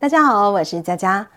大家好，我是佳佳。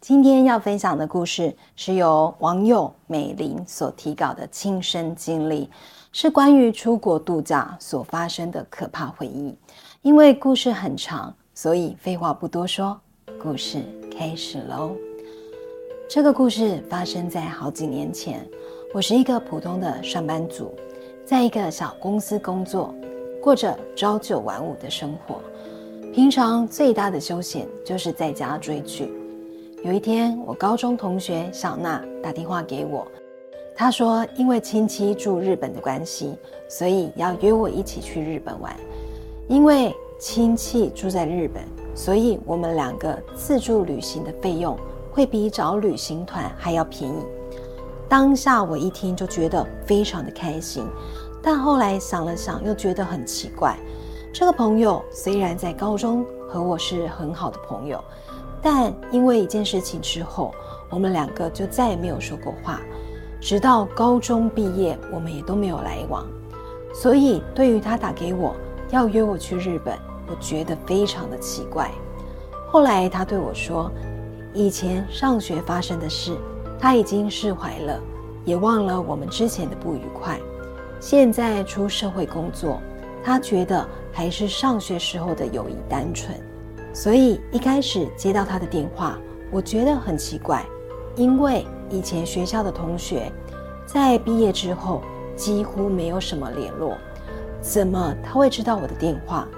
今天要分享的故事是由网友美玲所提稿的亲身经历，是关于出国度假所发生的可怕回忆。因为故事很长，所以废话不多说，故事开始喽。这个故事发生在好几年前，我是一个普通的上班族，在一个小公司工作，过着朝九晚五的生活。平常最大的休闲就是在家追剧。有一天，我高中同学小娜打电话给我，她说因为亲戚住日本的关系，所以要约我一起去日本玩。因为亲戚住在日本，所以我们两个自助旅行的费用会比找旅行团还要便宜。当下我一听就觉得非常的开心，但后来想了想，又觉得很奇怪。这个朋友虽然在高中和我是很好的朋友。但因为一件事情之后，我们两个就再也没有说过话，直到高中毕业，我们也都没有来往。所以，对于他打给我要约我去日本，我觉得非常的奇怪。后来他对我说，以前上学发生的事，他已经释怀了，也忘了我们之前的不愉快。现在出社会工作，他觉得还是上学时候的友谊单纯。所以一开始接到他的电话，我觉得很奇怪，因为以前学校的同学在毕业之后几乎没有什么联络，怎么他会知道我的电话？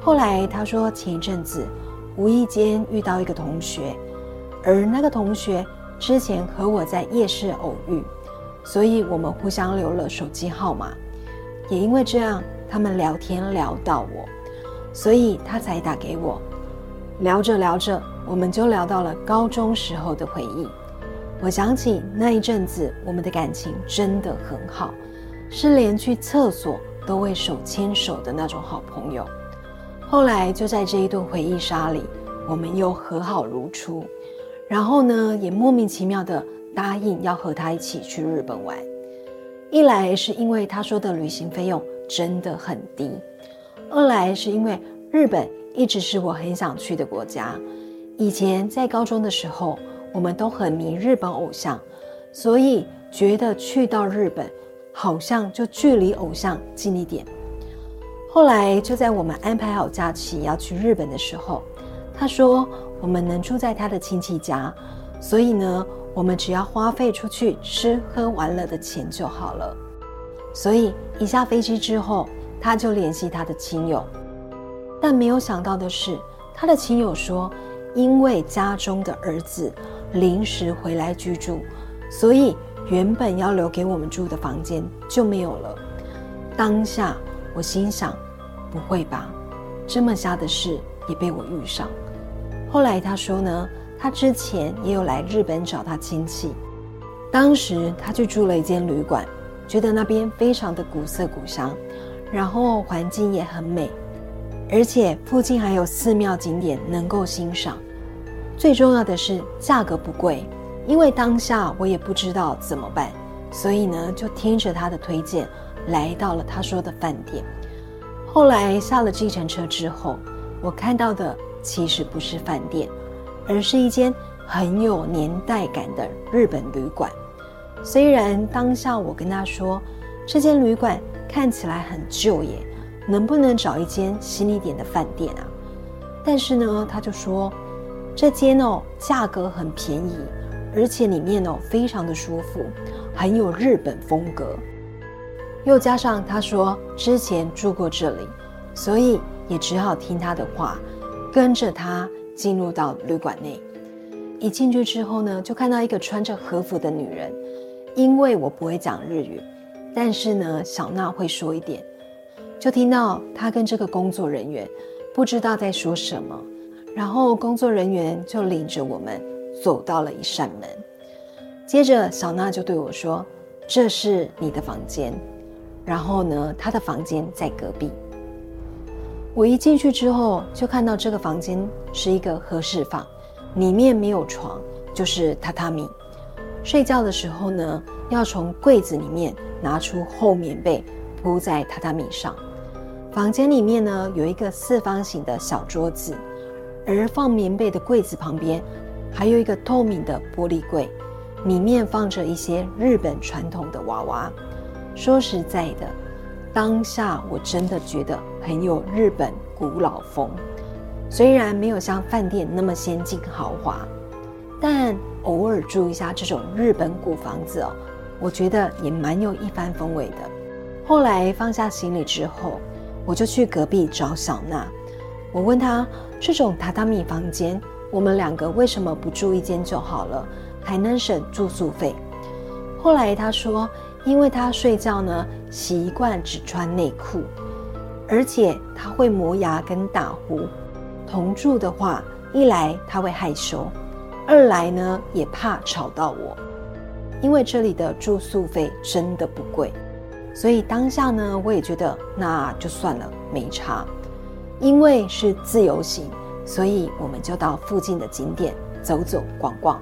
后来他说前一阵子无意间遇到一个同学，而那个同学之前和我在夜市偶遇，所以我们互相留了手机号码，也因为这样他们聊天聊到我，所以他才打给我。聊着聊着，我们就聊到了高中时候的回忆。我想起那一阵子，我们的感情真的很好，是连去厕所都会手牵手的那种好朋友。后来就在这一顿回忆杀里，我们又和好如初。然后呢，也莫名其妙的答应要和他一起去日本玩。一来是因为他说的旅行费用真的很低，二来是因为日本。一直是我很想去的国家。以前在高中的时候，我们都很迷日本偶像，所以觉得去到日本好像就距离偶像近一点。后来就在我们安排好假期要去日本的时候，他说我们能住在他的亲戚家，所以呢，我们只要花费出去吃喝玩乐的钱就好了。所以一下飞机之后，他就联系他的亲友。但没有想到的是，他的亲友说，因为家中的儿子临时回来居住，所以原本要留给我们住的房间就没有了。当下我心想，不会吧，这么瞎的事也被我遇上。后来他说呢，他之前也有来日本找他亲戚，当时他去住了一间旅馆，觉得那边非常的古色古香，然后环境也很美。而且附近还有寺庙景点能够欣赏，最重要的是价格不贵。因为当下我也不知道怎么办，所以呢就听着他的推荐，来到了他说的饭店。后来下了计程车之后，我看到的其实不是饭店，而是一间很有年代感的日本旅馆。虽然当下我跟他说，这间旅馆看起来很旧耶。能不能找一间新一点的饭店啊？但是呢，他就说这间哦价格很便宜，而且里面哦非常的舒服，很有日本风格。又加上他说之前住过这里，所以也只好听他的话，跟着他进入到旅馆内。一进去之后呢，就看到一个穿着和服的女人。因为我不会讲日语，但是呢，小娜会说一点。就听到他跟这个工作人员不知道在说什么，然后工作人员就领着我们走到了一扇门，接着小娜就对我说：“这是你的房间。”然后呢，他的房间在隔壁。我一进去之后，就看到这个房间是一个合适房，里面没有床，就是榻榻米。睡觉的时候呢，要从柜子里面拿出厚棉被铺在榻榻米上。房间里面呢有一个四方形的小桌子，而放棉被的柜子旁边还有一个透明的玻璃柜，里面放着一些日本传统的娃娃。说实在的，当下我真的觉得很有日本古老风，虽然没有像饭店那么先进豪华，但偶尔住一下这种日本古房子哦，我觉得也蛮有一番风味的。后来放下行李之后。我就去隔壁找小娜，我问她这种榻榻米房间，我们两个为什么不住一间就好了，还能省住宿费？后来她说，因为他睡觉呢习惯只穿内裤，而且他会磨牙跟打呼，同住的话，一来他会害羞，二来呢也怕吵到我，因为这里的住宿费真的不贵。所以当下呢，我也觉得那就算了，没差。因为是自由行，所以我们就到附近的景点走走逛逛。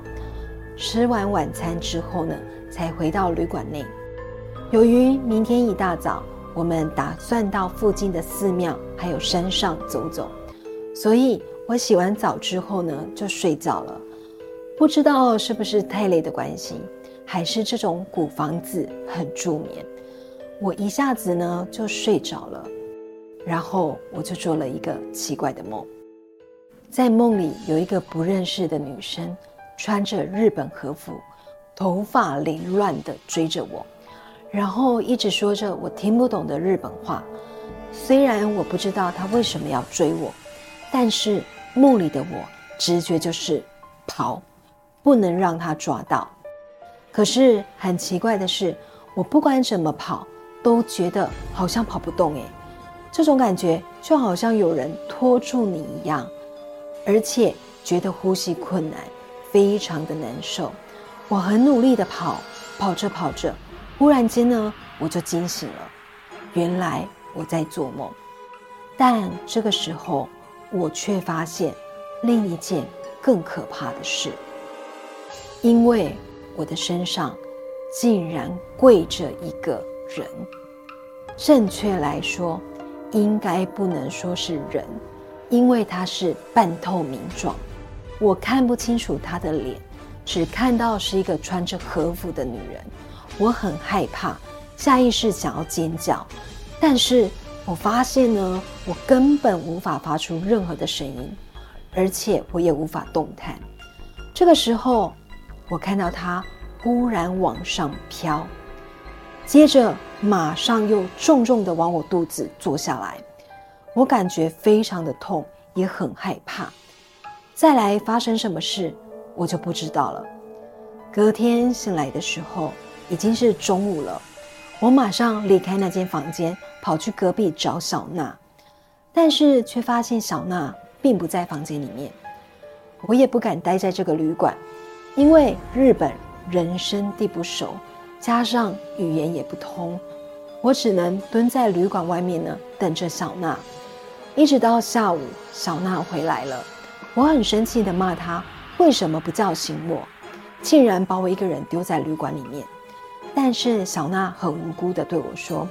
吃完晚餐之后呢，才回到旅馆内。由于明天一大早我们打算到附近的寺庙还有山上走走，所以我洗完澡之后呢就睡觉了。不知道是不是太累的关系，还是这种古房子很助眠。我一下子呢就睡着了，然后我就做了一个奇怪的梦，在梦里有一个不认识的女生，穿着日本和服，头发凌乱的追着我，然后一直说着我听不懂的日本话。虽然我不知道他为什么要追我，但是梦里的我直觉就是跑，不能让他抓到。可是很奇怪的是，我不管怎么跑。都觉得好像跑不动诶，这种感觉就好像有人拖住你一样，而且觉得呼吸困难，非常的难受。我很努力的跑，跑着跑着，忽然间呢，我就惊醒了，原来我在做梦。但这个时候，我却发现另一件更可怕的事，因为我的身上竟然跪着一个。人，正确来说，应该不能说是人，因为他是半透明状，我看不清楚他的脸，只看到是一个穿着和服的女人。我很害怕，下意识想要尖叫，但是我发现呢，我根本无法发出任何的声音，而且我也无法动弹。这个时候，我看到它忽然往上飘。接着，马上又重重的往我肚子坐下来，我感觉非常的痛，也很害怕。再来发生什么事，我就不知道了。隔天醒来的时候，已经是中午了。我马上离开那间房间，跑去隔壁找小娜，但是却发现小娜并不在房间里面。我也不敢待在这个旅馆，因为日本人生地不熟。加上语言也不通，我只能蹲在旅馆外面呢，等着小娜。一直到下午，小娜回来了，我很生气的骂她为什么不叫醒我，竟然把我一个人丢在旅馆里面。但是小娜很无辜的对我说，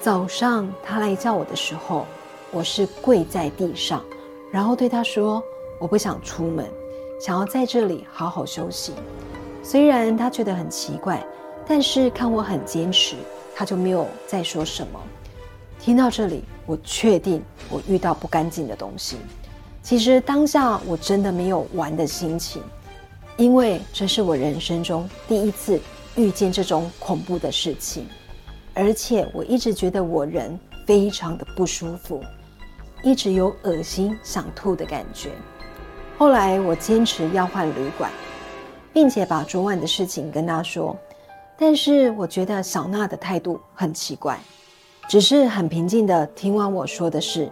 早上她来叫我的时候，我是跪在地上，然后对她说我不想出门，想要在这里好好休息。虽然她觉得很奇怪。但是看我很坚持，他就没有再说什么。听到这里，我确定我遇到不干净的东西。其实当下我真的没有玩的心情，因为这是我人生中第一次遇见这种恐怖的事情，而且我一直觉得我人非常的不舒服，一直有恶心想吐的感觉。后来我坚持要换旅馆，并且把昨晚的事情跟他说。但是我觉得小娜的态度很奇怪，只是很平静的听完我说的事，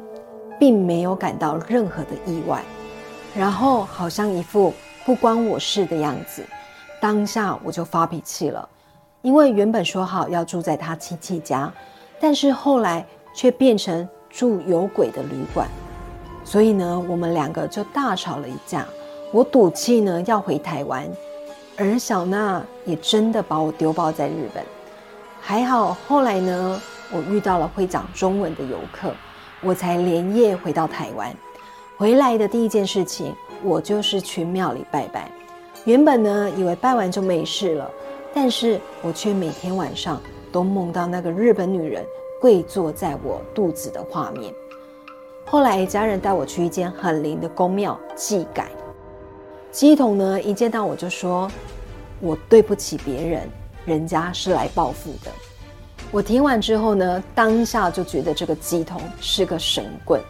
并没有感到任何的意外，然后好像一副不关我事的样子。当下我就发脾气了，因为原本说好要住在他亲戚家，但是后来却变成住有鬼的旅馆，所以呢，我们两个就大吵了一架。我赌气呢要回台湾。而小娜也真的把我丢包在日本。还好后来呢，我遇到了会讲中文的游客，我才连夜回到台湾。回来的第一件事情，我就是去庙里拜拜。原本呢，以为拜完就没事了，但是我却每天晚上都梦到那个日本女人跪坐在我肚子的画面。后来家人带我去一间很灵的宫庙祭改，鸡童呢一见到我就说：“我对不起别人，人家是来报复的。”我听完之后呢，当下就觉得这个鸡童是个神棍，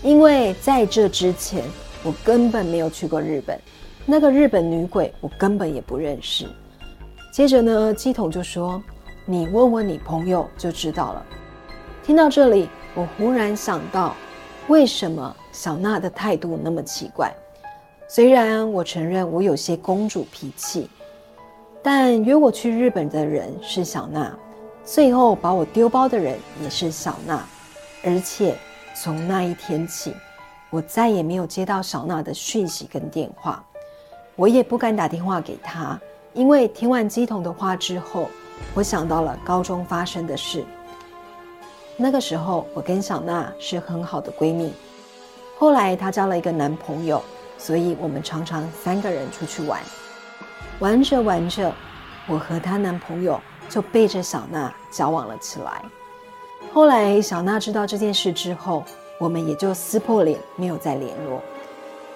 因为在这之前我根本没有去过日本，那个日本女鬼我根本也不认识。接着呢，鸡童就说：“你问问你朋友就知道了。”听到这里，我忽然想到。为什么小娜的态度那么奇怪？虽然我承认我有些公主脾气，但约我去日本的人是小娜，最后把我丢包的人也是小娜，而且从那一天起，我再也没有接到小娜的讯息跟电话，我也不敢打电话给她，因为听完鸡童的话之后，我想到了高中发生的事。那个时候，我跟小娜是很好的闺蜜。后来她交了一个男朋友，所以我们常常三个人出去玩。玩着玩着，我和她男朋友就背着小娜交往了起来。后来小娜知道这件事之后，我们也就撕破脸，没有再联络。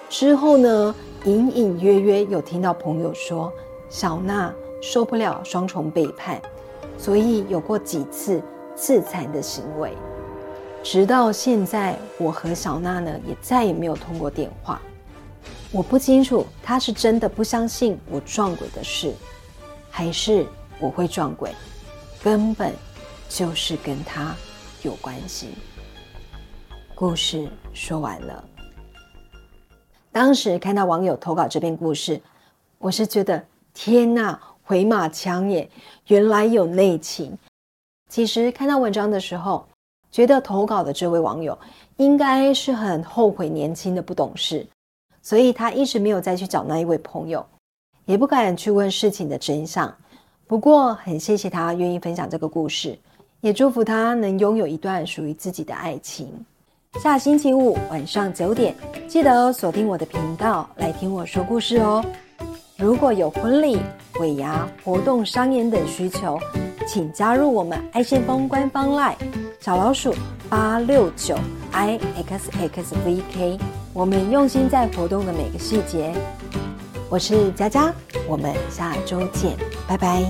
之后呢，隐隐约约有听到朋友说，小娜受不了双重背叛，所以有过几次。自残的行为，直到现在，我和小娜呢也再也没有通过电话。我不清楚她是真的不相信我撞鬼的事，还是我会撞鬼，根本就是跟她有关系。故事说完了。当时看到网友投稿这篇故事，我是觉得天呐，回马枪耶，原来有内情。其实看到文章的时候，觉得投稿的这位网友应该是很后悔年轻的不懂事，所以他一直没有再去找那一位朋友，也不敢去问事情的真相。不过很谢谢他愿意分享这个故事，也祝福他能拥有一段属于自己的爱情。下星期五晚上九点，记得锁定我的频道来听我说故事哦。如果有婚礼、尾牙、活动、商演等需求，请加入我们爱先锋官方 LINE 小老鼠八六九 i x x v k，我们用心在活动的每个细节。我是佳佳，我们下周见，拜拜。